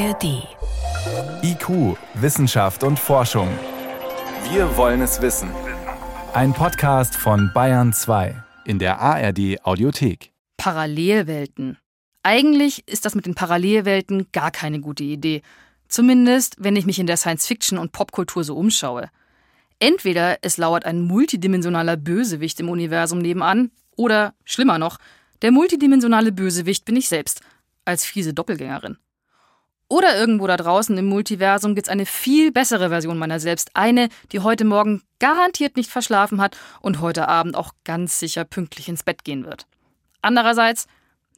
ARD. IQ, Wissenschaft und Forschung. Wir wollen es wissen. Ein Podcast von Bayern 2 in der ARD Audiothek. Parallelwelten. Eigentlich ist das mit den Parallelwelten gar keine gute Idee. Zumindest, wenn ich mich in der Science-Fiction und Popkultur so umschaue. Entweder es lauert ein multidimensionaler Bösewicht im Universum nebenan, oder, schlimmer noch, der multidimensionale Bösewicht bin ich selbst, als fiese Doppelgängerin. Oder irgendwo da draußen im Multiversum gibt's eine viel bessere Version meiner selbst. Eine, die heute Morgen garantiert nicht verschlafen hat und heute Abend auch ganz sicher pünktlich ins Bett gehen wird. Andererseits,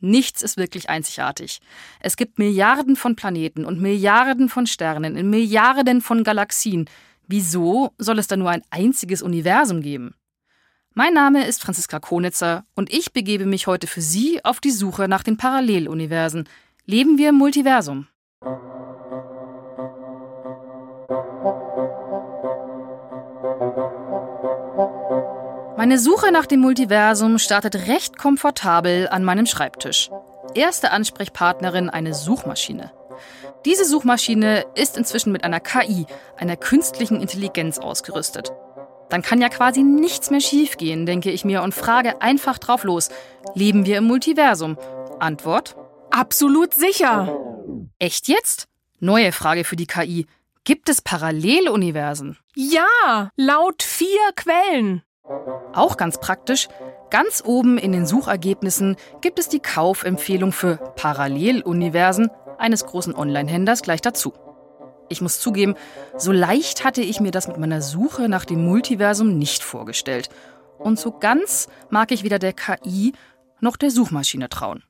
nichts ist wirklich einzigartig. Es gibt Milliarden von Planeten und Milliarden von Sternen in Milliarden von Galaxien. Wieso soll es da nur ein einziges Universum geben? Mein Name ist Franziska Konitzer und ich begebe mich heute für Sie auf die Suche nach den Paralleluniversen. Leben wir im Multiversum? Meine Suche nach dem Multiversum startet recht komfortabel an meinem Schreibtisch. Erste Ansprechpartnerin eine Suchmaschine. Diese Suchmaschine ist inzwischen mit einer KI, einer künstlichen Intelligenz ausgerüstet. Dann kann ja quasi nichts mehr schiefgehen, denke ich mir und frage einfach drauf los. Leben wir im Multiversum? Antwort? Absolut sicher. Echt jetzt? Neue Frage für die KI. Gibt es Paralleluniversen? Ja, laut vier Quellen. Auch ganz praktisch. Ganz oben in den Suchergebnissen gibt es die Kaufempfehlung für Paralleluniversen eines großen Online-Händlers gleich dazu. Ich muss zugeben, so leicht hatte ich mir das mit meiner Suche nach dem Multiversum nicht vorgestellt. Und so ganz mag ich weder der KI noch der Suchmaschine trauen.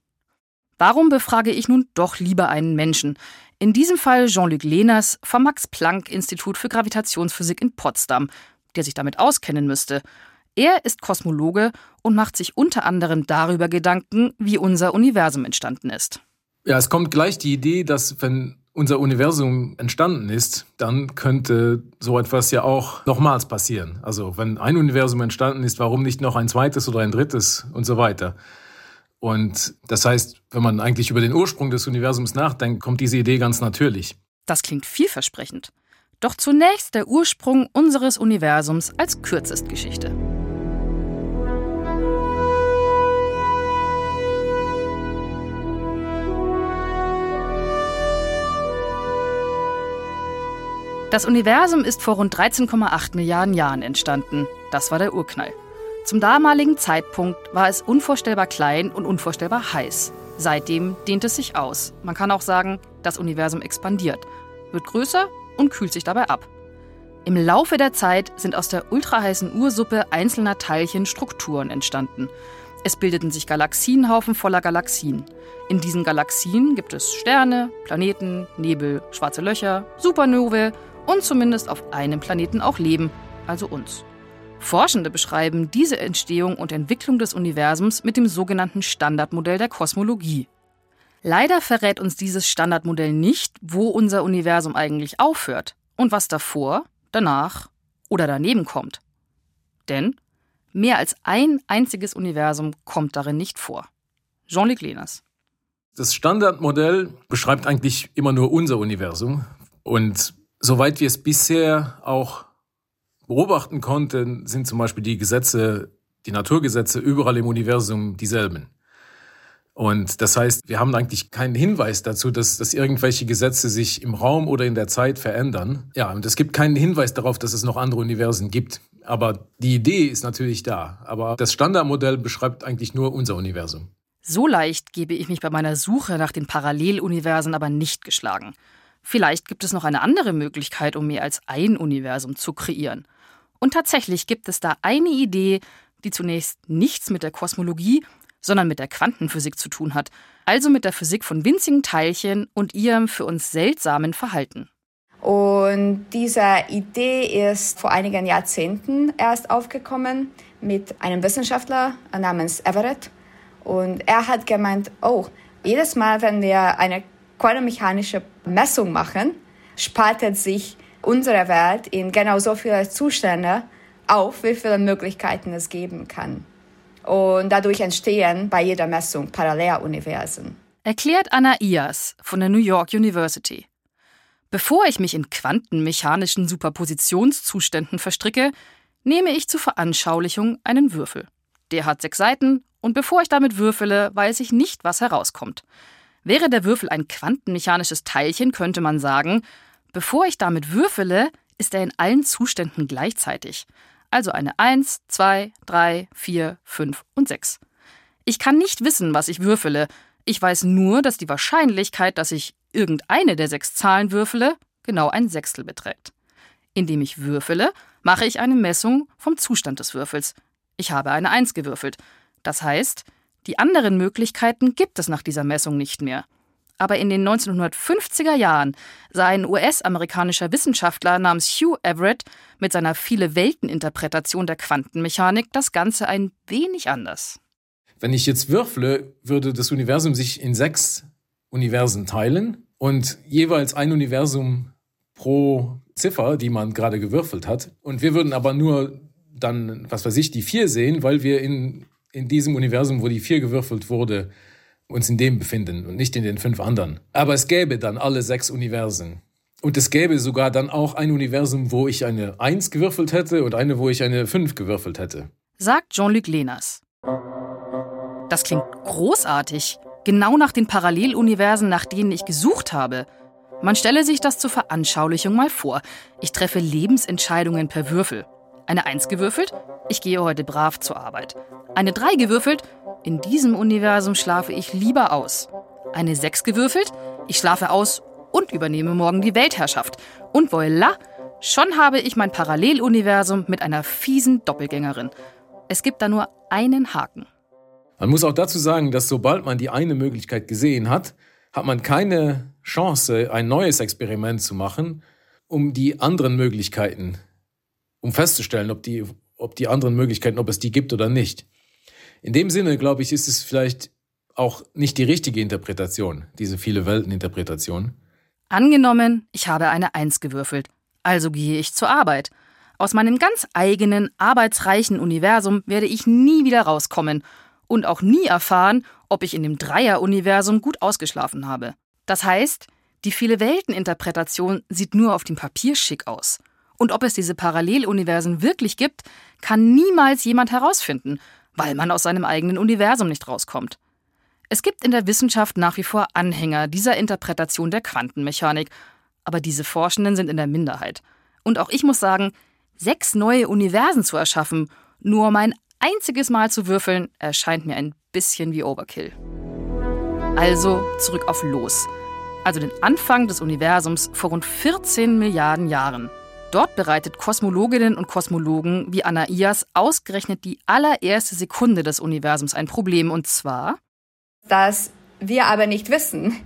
Warum befrage ich nun doch lieber einen Menschen? In diesem Fall Jean-Luc Lehners vom Max-Planck-Institut für Gravitationsphysik in Potsdam, der sich damit auskennen müsste. Er ist Kosmologe und macht sich unter anderem darüber Gedanken, wie unser Universum entstanden ist. Ja, es kommt gleich die Idee, dass wenn unser Universum entstanden ist, dann könnte so etwas ja auch nochmals passieren. Also wenn ein Universum entstanden ist, warum nicht noch ein zweites oder ein drittes und so weiter. Und das heißt, wenn man eigentlich über den Ursprung des Universums nachdenkt, kommt diese Idee ganz natürlich. Das klingt vielversprechend. Doch zunächst der Ursprung unseres Universums als Kürzestgeschichte. Das Universum ist vor rund 13,8 Milliarden Jahren entstanden. Das war der Urknall. Zum damaligen Zeitpunkt war es unvorstellbar klein und unvorstellbar heiß. Seitdem dehnt es sich aus. Man kann auch sagen, das Universum expandiert, wird größer und kühlt sich dabei ab. Im Laufe der Zeit sind aus der ultraheißen Ursuppe einzelner Teilchen Strukturen entstanden. Es bildeten sich Galaxienhaufen voller Galaxien. In diesen Galaxien gibt es Sterne, Planeten, Nebel, schwarze Löcher, Supernovae und zumindest auf einem Planeten auch Leben, also uns. Forschende beschreiben diese Entstehung und Entwicklung des Universums mit dem sogenannten Standardmodell der Kosmologie. Leider verrät uns dieses Standardmodell nicht, wo unser Universum eigentlich aufhört und was davor, danach oder daneben kommt. Denn mehr als ein einziges Universum kommt darin nicht vor. Jean-Luc Lehners. Das Standardmodell beschreibt eigentlich immer nur unser Universum. Und soweit wir es bisher auch beobachten konnten, sind zum Beispiel die Gesetze, die Naturgesetze überall im Universum dieselben. Und das heißt, wir haben eigentlich keinen Hinweis dazu, dass, dass irgendwelche Gesetze sich im Raum oder in der Zeit verändern. Ja, und es gibt keinen Hinweis darauf, dass es noch andere Universen gibt. Aber die Idee ist natürlich da. Aber das Standardmodell beschreibt eigentlich nur unser Universum. So leicht gebe ich mich bei meiner Suche nach den Paralleluniversen aber nicht geschlagen. Vielleicht gibt es noch eine andere Möglichkeit, um mehr als ein Universum zu kreieren. Und tatsächlich gibt es da eine Idee, die zunächst nichts mit der Kosmologie, sondern mit der Quantenphysik zu tun hat, also mit der Physik von winzigen Teilchen und ihrem für uns seltsamen Verhalten. Und diese Idee ist vor einigen Jahrzehnten erst aufgekommen mit einem Wissenschaftler namens Everett. Und er hat gemeint, oh, jedes Mal, wenn wir eine quantenmechanische Messung machen, spaltet sich unsere Welt in genau so viele Zustände auf, wie viele Möglichkeiten es geben kann. Und dadurch entstehen bei jeder Messung Paralleluniversen. erklärt Anna Ias von der New York University. Bevor ich mich in quantenmechanischen Superpositionszuständen verstricke, nehme ich zur Veranschaulichung einen Würfel. Der hat sechs Seiten und bevor ich damit würfele, weiß ich nicht, was herauskommt. Wäre der Würfel ein quantenmechanisches Teilchen, könnte man sagen, bevor ich damit würfele, ist er in allen Zuständen gleichzeitig. Also eine 1, 2, 3, 4, 5 und 6. Ich kann nicht wissen, was ich würfele. Ich weiß nur, dass die Wahrscheinlichkeit, dass ich irgendeine der sechs Zahlen würfele, genau ein Sechstel beträgt. Indem ich würfele, mache ich eine Messung vom Zustand des Würfels. Ich habe eine 1 gewürfelt. Das heißt, die anderen Möglichkeiten gibt es nach dieser Messung nicht mehr. Aber in den 1950er Jahren sah ein US-amerikanischer Wissenschaftler namens Hugh Everett mit seiner Viele-Welten-Interpretation der Quantenmechanik das Ganze ein wenig anders. Wenn ich jetzt würfle, würde das Universum sich in sechs Universen teilen und jeweils ein Universum pro Ziffer, die man gerade gewürfelt hat. Und wir würden aber nur dann, was weiß ich, die vier sehen, weil wir in in diesem Universum, wo die vier gewürfelt wurde, uns in dem befinden und nicht in den fünf anderen. Aber es gäbe dann alle sechs Universen. Und es gäbe sogar dann auch ein Universum, wo ich eine Eins gewürfelt hätte und eine, wo ich eine Fünf gewürfelt hätte. Sagt Jean-Luc Lenas. Das klingt großartig. Genau nach den Paralleluniversen, nach denen ich gesucht habe. Man stelle sich das zur Veranschaulichung mal vor. Ich treffe Lebensentscheidungen per Würfel. Eine Eins gewürfelt? Ich gehe heute brav zur Arbeit. Eine 3 gewürfelt? In diesem Universum schlafe ich lieber aus. Eine 6 gewürfelt? Ich schlafe aus und übernehme morgen die Weltherrschaft. Und voilà, schon habe ich mein Paralleluniversum mit einer fiesen Doppelgängerin. Es gibt da nur einen Haken. Man muss auch dazu sagen, dass sobald man die eine Möglichkeit gesehen hat, hat man keine Chance, ein neues Experiment zu machen, um die anderen Möglichkeiten, um festzustellen, ob die, ob die anderen Möglichkeiten, ob es die gibt oder nicht. In dem Sinne, glaube ich, ist es vielleicht auch nicht die richtige Interpretation, diese viele Welten-Interpretation. Angenommen, ich habe eine Eins gewürfelt, also gehe ich zur Arbeit. Aus meinem ganz eigenen, arbeitsreichen Universum werde ich nie wieder rauskommen und auch nie erfahren, ob ich in dem Dreier-Universum gut ausgeschlafen habe. Das heißt, die viele Welten-Interpretation sieht nur auf dem Papier schick aus. Und ob es diese Paralleluniversen wirklich gibt, kann niemals jemand herausfinden, weil man aus seinem eigenen Universum nicht rauskommt. Es gibt in der Wissenschaft nach wie vor Anhänger dieser Interpretation der Quantenmechanik, aber diese Forschenden sind in der Minderheit. Und auch ich muss sagen, sechs neue Universen zu erschaffen, nur um ein einziges Mal zu würfeln, erscheint mir ein bisschen wie Overkill. Also zurück auf Los. Also den Anfang des Universums vor rund 14 Milliarden Jahren. Dort bereitet Kosmologinnen und Kosmologen wie Anna Ias ausgerechnet die allererste Sekunde des Universums ein Problem, und zwar, dass wir aber nicht wissen,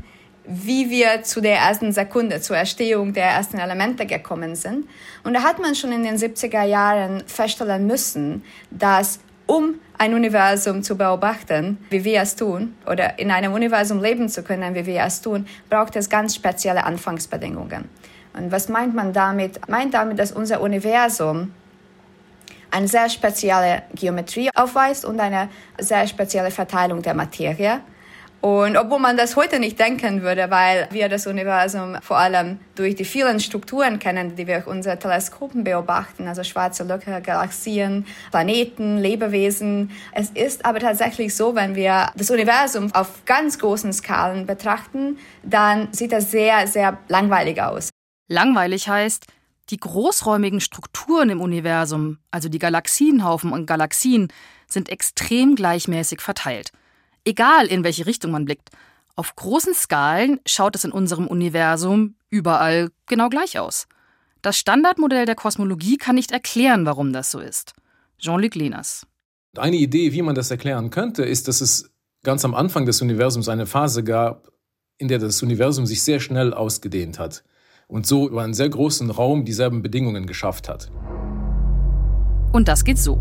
wie wir zu der ersten Sekunde, zur Erstehung der ersten Elemente gekommen sind. Und da hat man schon in den 70er Jahren feststellen müssen, dass um ein Universum zu beobachten, wie wir es tun, oder in einem Universum leben zu können, wie wir es tun, braucht es ganz spezielle Anfangsbedingungen. Und was meint man damit? Meint damit, dass unser Universum eine sehr spezielle Geometrie aufweist und eine sehr spezielle Verteilung der Materie. Und obwohl man das heute nicht denken würde, weil wir das Universum vor allem durch die vielen Strukturen kennen, die wir durch unsere Teleskopen beobachten, also schwarze Löcher, Galaxien, Planeten, Lebewesen. Es ist aber tatsächlich so, wenn wir das Universum auf ganz großen Skalen betrachten, dann sieht das sehr, sehr langweilig aus. Langweilig heißt, die großräumigen Strukturen im Universum, also die Galaxienhaufen und Galaxien, sind extrem gleichmäßig verteilt. Egal in welche Richtung man blickt. Auf großen Skalen schaut es in unserem Universum überall genau gleich aus. Das Standardmodell der Kosmologie kann nicht erklären, warum das so ist. Jean-Luc Lenas. Eine Idee, wie man das erklären könnte, ist, dass es ganz am Anfang des Universums eine Phase gab, in der das Universum sich sehr schnell ausgedehnt hat und so über einen sehr großen Raum dieselben Bedingungen geschafft hat. Und das geht so.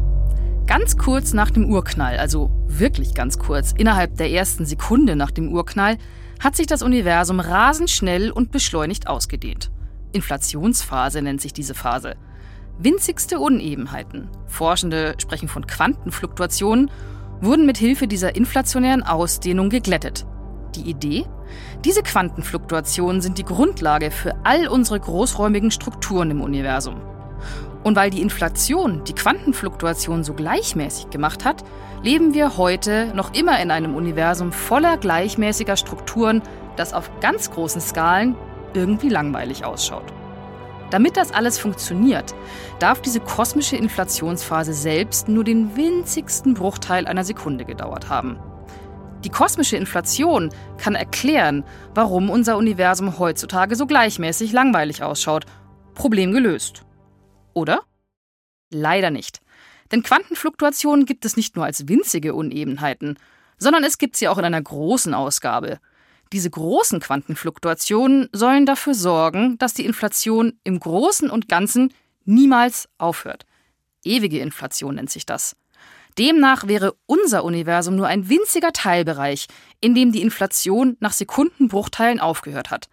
Ganz kurz nach dem Urknall, also wirklich ganz kurz, innerhalb der ersten Sekunde nach dem Urknall, hat sich das Universum rasend schnell und beschleunigt ausgedehnt. Inflationsphase nennt sich diese Phase. Winzigste Unebenheiten, Forschende sprechen von Quantenfluktuationen, wurden mit Hilfe dieser inflationären Ausdehnung geglättet. Die Idee? Diese Quantenfluktuationen sind die Grundlage für all unsere großräumigen Strukturen im Universum. Und weil die Inflation die Quantenfluktuation so gleichmäßig gemacht hat, leben wir heute noch immer in einem Universum voller gleichmäßiger Strukturen, das auf ganz großen Skalen irgendwie langweilig ausschaut. Damit das alles funktioniert, darf diese kosmische Inflationsphase selbst nur den winzigsten Bruchteil einer Sekunde gedauert haben. Die kosmische Inflation kann erklären, warum unser Universum heutzutage so gleichmäßig langweilig ausschaut. Problem gelöst. Oder? Leider nicht. Denn Quantenfluktuationen gibt es nicht nur als winzige Unebenheiten, sondern es gibt sie auch in einer großen Ausgabe – diese großen Quantenfluktuationen sollen dafür sorgen, dass die Inflation im Großen und Ganzen niemals aufhört. Ewige Inflation nennt sich das. Demnach wäre unser Universum nur ein winziger Teilbereich, in dem die Inflation nach Sekundenbruchteilen aufgehört hat.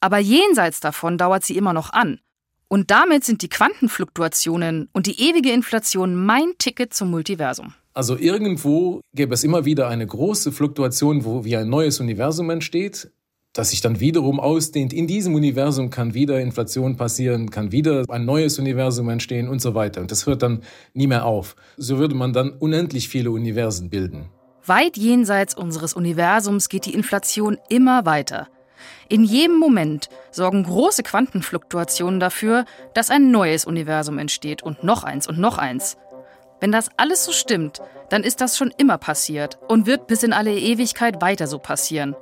Aber jenseits davon dauert sie immer noch an. Und damit sind die Quantenfluktuationen und die ewige Inflation mein Ticket zum Multiversum. Also irgendwo gäbe es immer wieder eine große Fluktuation, wo wie ein neues Universum entsteht, das sich dann wiederum ausdehnt. In diesem Universum kann wieder Inflation passieren, kann wieder ein neues Universum entstehen und so weiter. Und das hört dann nie mehr auf. So würde man dann unendlich viele Universen bilden. Weit jenseits unseres Universums geht die Inflation immer weiter. In jedem Moment sorgen große Quantenfluktuationen dafür, dass ein neues Universum entsteht und noch eins und noch eins. Wenn das alles so stimmt, dann ist das schon immer passiert und wird bis in alle Ewigkeit weiter so passieren.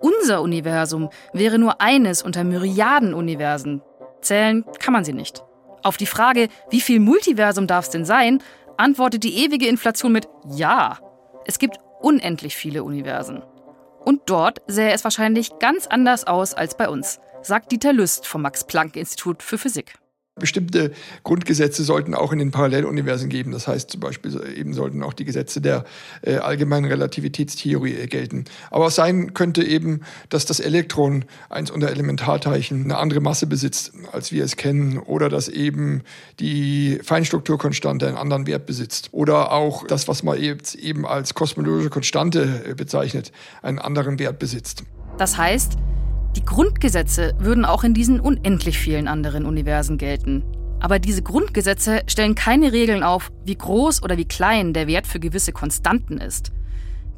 Unser Universum wäre nur eines unter Myriaden Universen. Zählen kann man sie nicht. Auf die Frage, wie viel Multiversum darf es denn sein, antwortet die ewige Inflation mit Ja. Es gibt unendlich viele Universen. Und dort sähe es wahrscheinlich ganz anders aus als bei uns, sagt Dieter Lüst vom Max-Planck-Institut für Physik. Bestimmte Grundgesetze sollten auch in den Paralleluniversen geben. Das heißt zum Beispiel eben sollten auch die Gesetze der äh, allgemeinen Relativitätstheorie äh, gelten. Aber es sein könnte eben, dass das Elektron, eins unter Elementarteilchen, eine andere Masse besitzt, als wir es kennen. Oder dass eben die Feinstrukturkonstante einen anderen Wert besitzt. Oder auch das, was man eben als kosmologische Konstante äh, bezeichnet, einen anderen Wert besitzt. Das heißt, die Grundgesetze würden auch in diesen unendlich vielen anderen Universen gelten. Aber diese Grundgesetze stellen keine Regeln auf, wie groß oder wie klein der Wert für gewisse Konstanten ist.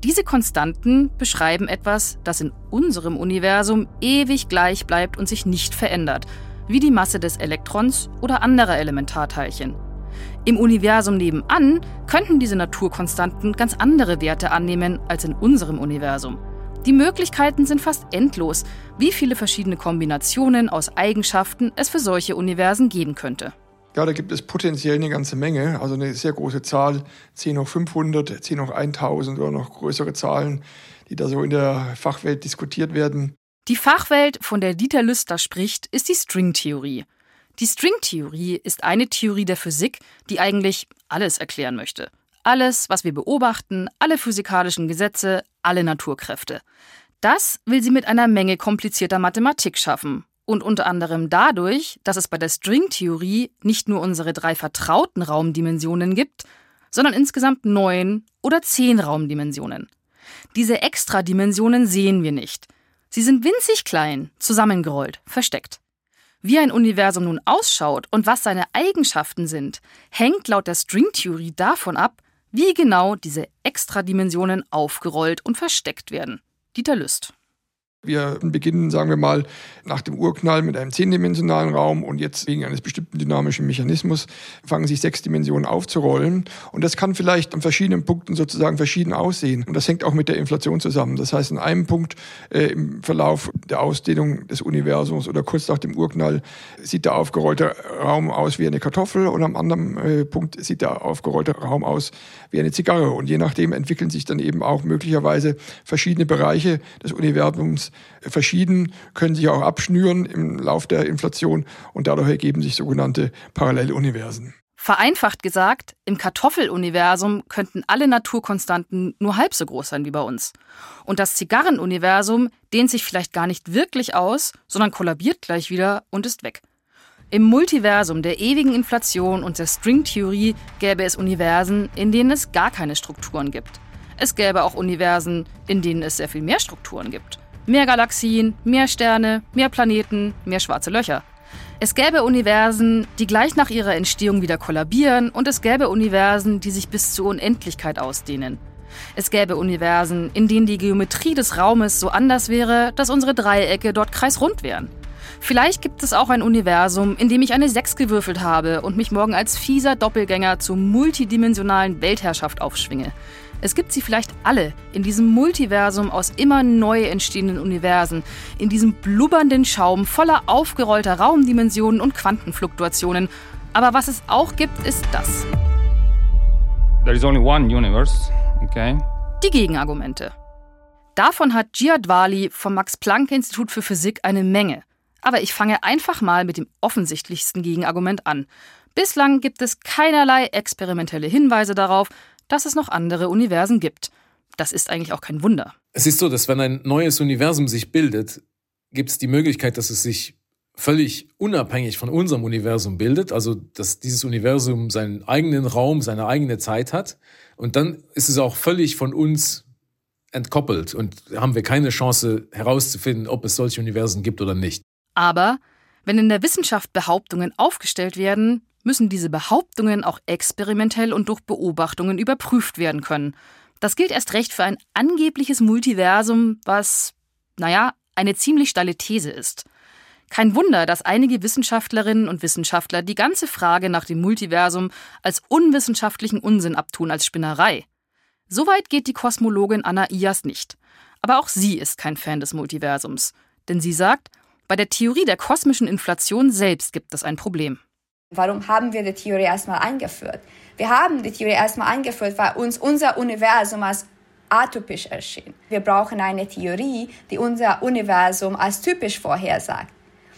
Diese Konstanten beschreiben etwas, das in unserem Universum ewig gleich bleibt und sich nicht verändert, wie die Masse des Elektrons oder anderer Elementarteilchen. Im Universum nebenan könnten diese Naturkonstanten ganz andere Werte annehmen als in unserem Universum. Die Möglichkeiten sind fast endlos, wie viele verschiedene Kombinationen aus Eigenschaften es für solche Universen geben könnte. Ja, da gibt es potenziell eine ganze Menge, also eine sehr große Zahl, 10 hoch 500, 10 hoch 1000 oder noch größere Zahlen, die da so in der Fachwelt diskutiert werden. Die Fachwelt, von der Dieter Lüster spricht, ist die Stringtheorie. Die Stringtheorie ist eine Theorie der Physik, die eigentlich alles erklären möchte. Alles, was wir beobachten, alle physikalischen Gesetze, alle Naturkräfte. Das will sie mit einer Menge komplizierter Mathematik schaffen. Und unter anderem dadurch, dass es bei der Stringtheorie nicht nur unsere drei vertrauten Raumdimensionen gibt, sondern insgesamt neun oder zehn Raumdimensionen. Diese Extradimensionen sehen wir nicht. Sie sind winzig klein, zusammengerollt, versteckt. Wie ein Universum nun ausschaut und was seine Eigenschaften sind, hängt laut der Stringtheorie davon ab, wie genau diese Extradimensionen aufgerollt und versteckt werden. Dieter Lüst. Wir beginnen, sagen wir mal, nach dem Urknall mit einem zehndimensionalen Raum und jetzt wegen eines bestimmten dynamischen Mechanismus fangen sich sechs Dimensionen aufzurollen. Und das kann vielleicht an verschiedenen Punkten sozusagen verschieden aussehen. Und das hängt auch mit der Inflation zusammen. Das heißt, in einem Punkt äh, im Verlauf der Ausdehnung des Universums oder kurz nach dem Urknall sieht der aufgerollte Raum aus wie eine Kartoffel und am anderen äh, Punkt sieht der aufgerollte Raum aus wie eine Zigarre. Und je nachdem entwickeln sich dann eben auch möglicherweise verschiedene Bereiche des Universums verschieden, können sich auch abschnüren im Lauf der Inflation und dadurch ergeben sich sogenannte Paralleluniversen. Vereinfacht gesagt, im Kartoffeluniversum könnten alle Naturkonstanten nur halb so groß sein wie bei uns. Und das Zigarrenuniversum dehnt sich vielleicht gar nicht wirklich aus, sondern kollabiert gleich wieder und ist weg. Im Multiversum der ewigen Inflation und der Stringtheorie gäbe es Universen, in denen es gar keine Strukturen gibt. es gäbe auch Universen, in denen es sehr viel mehr Strukturen gibt. Mehr Galaxien, mehr Sterne, mehr Planeten, mehr schwarze Löcher. Es gäbe Universen, die gleich nach ihrer Entstehung wieder kollabieren und es gäbe Universen, die sich bis zur Unendlichkeit ausdehnen. Es gäbe Universen, in denen die Geometrie des Raumes so anders wäre, dass unsere Dreiecke dort kreisrund wären. Vielleicht gibt es auch ein Universum, in dem ich eine 6 gewürfelt habe und mich morgen als fieser Doppelgänger zur multidimensionalen Weltherrschaft aufschwinge. Es gibt sie vielleicht alle in diesem Multiversum aus immer neu entstehenden Universen, in diesem blubbernden Schaum voller aufgerollter Raumdimensionen und Quantenfluktuationen. Aber was es auch gibt, ist das. There is only one universe, okay? Die Gegenargumente. Davon hat Giadvali vom Max-Planck-Institut für Physik eine Menge. Aber ich fange einfach mal mit dem offensichtlichsten Gegenargument an. Bislang gibt es keinerlei experimentelle Hinweise darauf, dass es noch andere Universen gibt. Das ist eigentlich auch kein Wunder. Es ist so, dass wenn ein neues Universum sich bildet, gibt es die Möglichkeit, dass es sich völlig unabhängig von unserem Universum bildet, also dass dieses Universum seinen eigenen Raum, seine eigene Zeit hat. Und dann ist es auch völlig von uns entkoppelt und haben wir keine Chance herauszufinden, ob es solche Universen gibt oder nicht. Aber wenn in der Wissenschaft Behauptungen aufgestellt werden, müssen diese Behauptungen auch experimentell und durch Beobachtungen überprüft werden können. Das gilt erst recht für ein angebliches Multiversum, was, naja, eine ziemlich steile These ist. Kein Wunder, dass einige Wissenschaftlerinnen und Wissenschaftler die ganze Frage nach dem Multiversum als unwissenschaftlichen Unsinn abtun, als Spinnerei. Soweit geht die Kosmologin Anna Ias nicht. Aber auch sie ist kein Fan des Multiversums. Denn sie sagt, bei der Theorie der kosmischen Inflation selbst gibt es ein Problem. Warum haben wir die Theorie erstmal eingeführt? Wir haben die Theorie erstmal eingeführt, weil uns unser Universum als atypisch erschien. Wir brauchen eine Theorie, die unser Universum als typisch vorhersagt.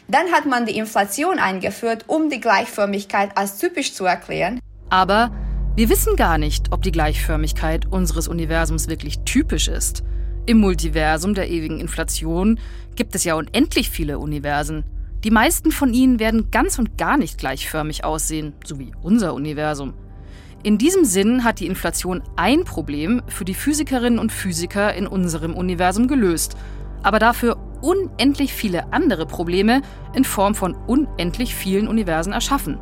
Dann hat man die Inflation eingeführt, um die Gleichförmigkeit als typisch zu erklären. Aber wir wissen gar nicht, ob die Gleichförmigkeit unseres Universums wirklich typisch ist. Im Multiversum der ewigen Inflation gibt es ja unendlich viele Universen. Die meisten von ihnen werden ganz und gar nicht gleichförmig aussehen, so wie unser Universum. In diesem Sinn hat die Inflation ein Problem für die Physikerinnen und Physiker in unserem Universum gelöst, aber dafür unendlich viele andere Probleme in Form von unendlich vielen Universen erschaffen.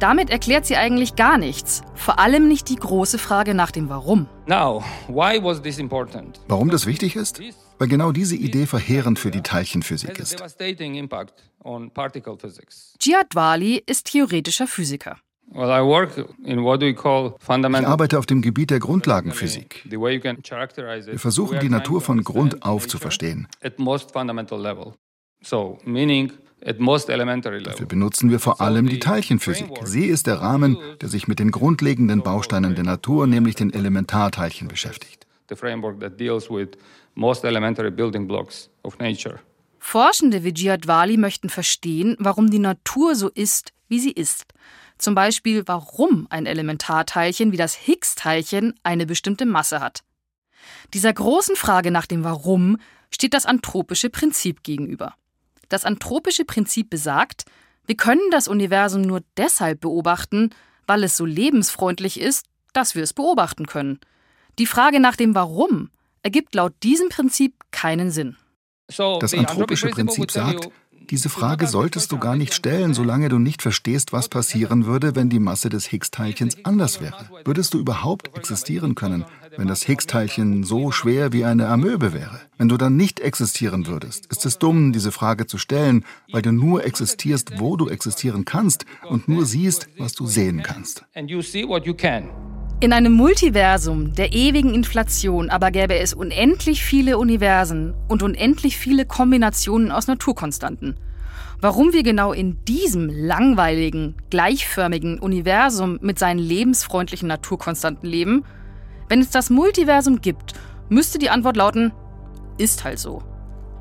Damit erklärt sie eigentlich gar nichts, vor allem nicht die große Frage nach dem Warum. Warum das wichtig ist? Weil genau diese Idee verheerend für die Teilchenphysik ist. Jihad Wali ist theoretischer Physiker. Ich arbeite auf dem Gebiet der Grundlagenphysik. Wir versuchen die Natur von Grund auf zu verstehen. Dafür benutzen wir vor allem die Teilchenphysik. Sie ist der Rahmen, der sich mit den grundlegenden Bausteinen der Natur, nämlich den Elementarteilchen, beschäftigt. Forschende wie Jihad Wali möchten verstehen, warum die Natur so ist, wie sie ist. Zum Beispiel, warum ein Elementarteilchen wie das Higgs-Teilchen eine bestimmte Masse hat. Dieser großen Frage nach dem Warum steht das anthropische Prinzip gegenüber. Das anthropische Prinzip besagt, wir können das Universum nur deshalb beobachten, weil es so lebensfreundlich ist, dass wir es beobachten können. Die Frage nach dem Warum ergibt laut diesem Prinzip keinen Sinn. Das anthropische Prinzip sagt, diese Frage solltest du gar nicht stellen, solange du nicht verstehst, was passieren würde, wenn die Masse des Higgs-Teilchens anders wäre. Würdest du überhaupt existieren können, wenn das Higgs-Teilchen so schwer wie eine Amöbe wäre? Wenn du dann nicht existieren würdest, ist es dumm, diese Frage zu stellen, weil du nur existierst, wo du existieren kannst und nur siehst, was du sehen kannst. In einem Multiversum der ewigen Inflation aber gäbe es unendlich viele Universen und unendlich viele Kombinationen aus Naturkonstanten. Warum wir genau in diesem langweiligen, gleichförmigen Universum mit seinen lebensfreundlichen Naturkonstanten leben? Wenn es das Multiversum gibt, müsste die Antwort lauten, ist halt so.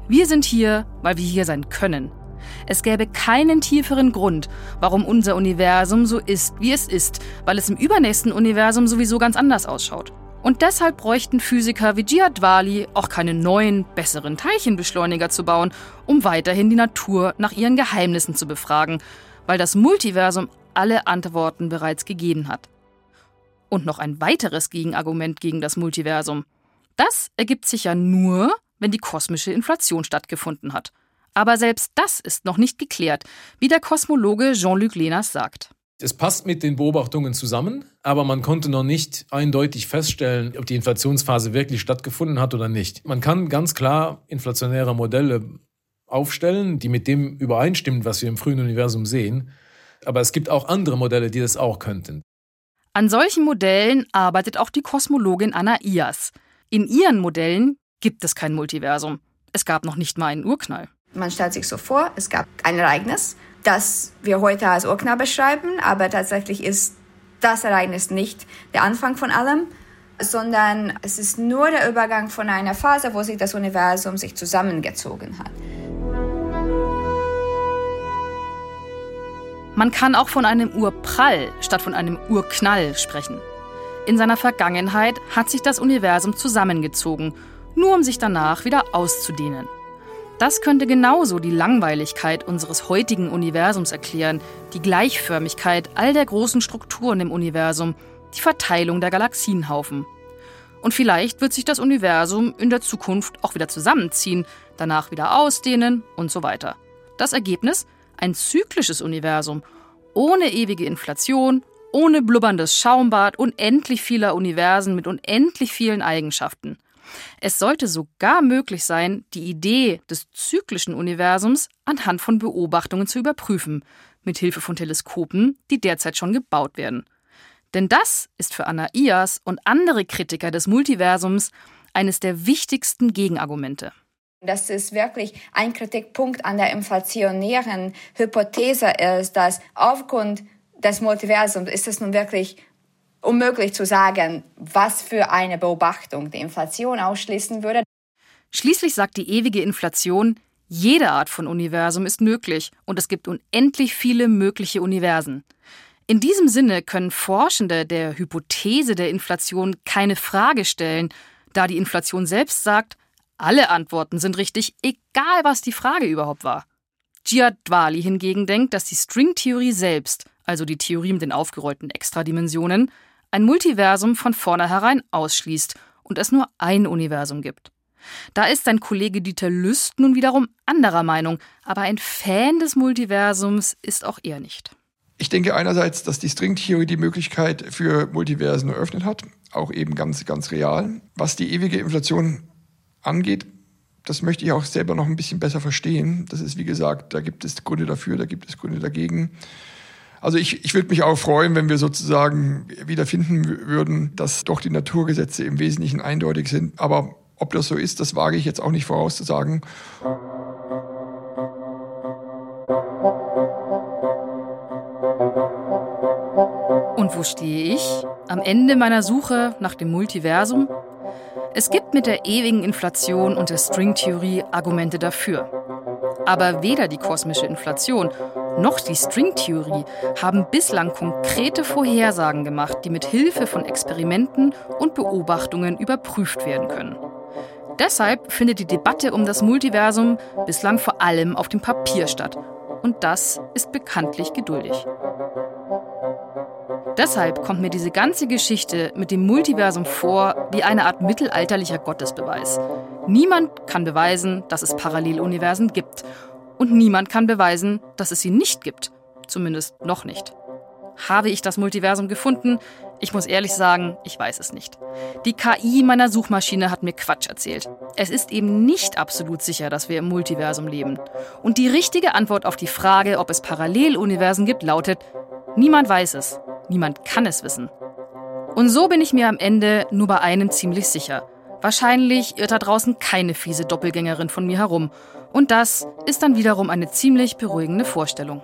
Wir sind hier, weil wir hier sein können. Es gäbe keinen tieferen Grund, warum unser Universum so ist, wie es ist, weil es im übernächsten Universum sowieso ganz anders ausschaut. Und deshalb bräuchten Physiker wie Jihad Wali auch keine neuen, besseren Teilchenbeschleuniger zu bauen, um weiterhin die Natur nach ihren Geheimnissen zu befragen, weil das Multiversum alle Antworten bereits gegeben hat. Und noch ein weiteres Gegenargument gegen das Multiversum. Das ergibt sich ja nur, wenn die kosmische Inflation stattgefunden hat. Aber selbst das ist noch nicht geklärt, wie der Kosmologe Jean-Luc Lenas sagt. Es passt mit den Beobachtungen zusammen, aber man konnte noch nicht eindeutig feststellen, ob die Inflationsphase wirklich stattgefunden hat oder nicht. Man kann ganz klar inflationäre Modelle aufstellen, die mit dem übereinstimmen, was wir im frühen Universum sehen. Aber es gibt auch andere Modelle, die das auch könnten. An solchen Modellen arbeitet auch die Kosmologin Anna Ias. In ihren Modellen gibt es kein Multiversum. Es gab noch nicht mal einen Urknall. Man stellt sich so vor, es gab ein Ereignis, das wir heute als Urknall beschreiben, aber tatsächlich ist das Ereignis nicht der Anfang von allem, sondern es ist nur der Übergang von einer Phase, wo sich das Universum sich zusammengezogen hat. Man kann auch von einem Urprall statt von einem Urknall sprechen. In seiner Vergangenheit hat sich das Universum zusammengezogen, nur um sich danach wieder auszudehnen. Das könnte genauso die Langweiligkeit unseres heutigen Universums erklären, die Gleichförmigkeit all der großen Strukturen im Universum, die Verteilung der Galaxienhaufen. Und vielleicht wird sich das Universum in der Zukunft auch wieder zusammenziehen, danach wieder ausdehnen und so weiter. Das Ergebnis? Ein zyklisches Universum, ohne ewige Inflation, ohne blubberndes Schaumbad, unendlich vieler Universen mit unendlich vielen Eigenschaften. Es sollte sogar möglich sein, die Idee des zyklischen Universums anhand von Beobachtungen zu überprüfen, mit Hilfe von Teleskopen, die derzeit schon gebaut werden. Denn das ist für Anaias und andere Kritiker des Multiversums eines der wichtigsten Gegenargumente. Das ist wirklich ein Kritikpunkt an der inflationären Hypothese ist, dass aufgrund des Multiversums ist es nun wirklich unmöglich zu sagen, was für eine Beobachtung die Inflation ausschließen würde. Schließlich sagt die ewige Inflation, jede Art von Universum ist möglich und es gibt unendlich viele mögliche Universen. In diesem Sinne können Forschende der Hypothese der Inflation keine Frage stellen, da die Inflation selbst sagt, alle Antworten sind richtig, egal was die Frage überhaupt war. Giadvali hingegen denkt, dass die Stringtheorie selbst, also die Theorie mit den aufgerollten Extradimensionen, ein Multiversum von vornherein ausschließt und es nur ein Universum gibt. Da ist sein Kollege Dieter Lüst nun wiederum anderer Meinung, aber ein Fan des Multiversums ist auch er nicht. Ich denke einerseits, dass die Stringtheorie die Möglichkeit für Multiversen eröffnet hat, auch eben ganz, ganz real. Was die ewige Inflation angeht, das möchte ich auch selber noch ein bisschen besser verstehen. Das ist, wie gesagt, da gibt es Gründe dafür, da gibt es Gründe dagegen. Also ich, ich würde mich auch freuen, wenn wir sozusagen wiederfinden würden, dass doch die Naturgesetze im Wesentlichen eindeutig sind. Aber ob das so ist, das wage ich jetzt auch nicht vorauszusagen. Und wo stehe ich? Am Ende meiner Suche nach dem Multiversum? Es gibt mit der ewigen Inflation und der Stringtheorie Argumente dafür. Aber weder die kosmische Inflation noch die Stringtheorie haben bislang konkrete Vorhersagen gemacht, die mit Hilfe von Experimenten und Beobachtungen überprüft werden können. Deshalb findet die Debatte um das Multiversum bislang vor allem auf dem Papier statt. Und das ist bekanntlich geduldig. Deshalb kommt mir diese ganze Geschichte mit dem Multiversum vor wie eine Art mittelalterlicher Gottesbeweis. Niemand kann beweisen, dass es Paralleluniversen gibt. Und niemand kann beweisen, dass es sie nicht gibt. Zumindest noch nicht. Habe ich das Multiversum gefunden? Ich muss ehrlich sagen, ich weiß es nicht. Die KI meiner Suchmaschine hat mir Quatsch erzählt. Es ist eben nicht absolut sicher, dass wir im Multiversum leben. Und die richtige Antwort auf die Frage, ob es Paralleluniversen gibt, lautet, niemand weiß es. Niemand kann es wissen. Und so bin ich mir am Ende nur bei einem ziemlich sicher. Wahrscheinlich irrt da draußen keine fiese Doppelgängerin von mir herum. Und das ist dann wiederum eine ziemlich beruhigende Vorstellung.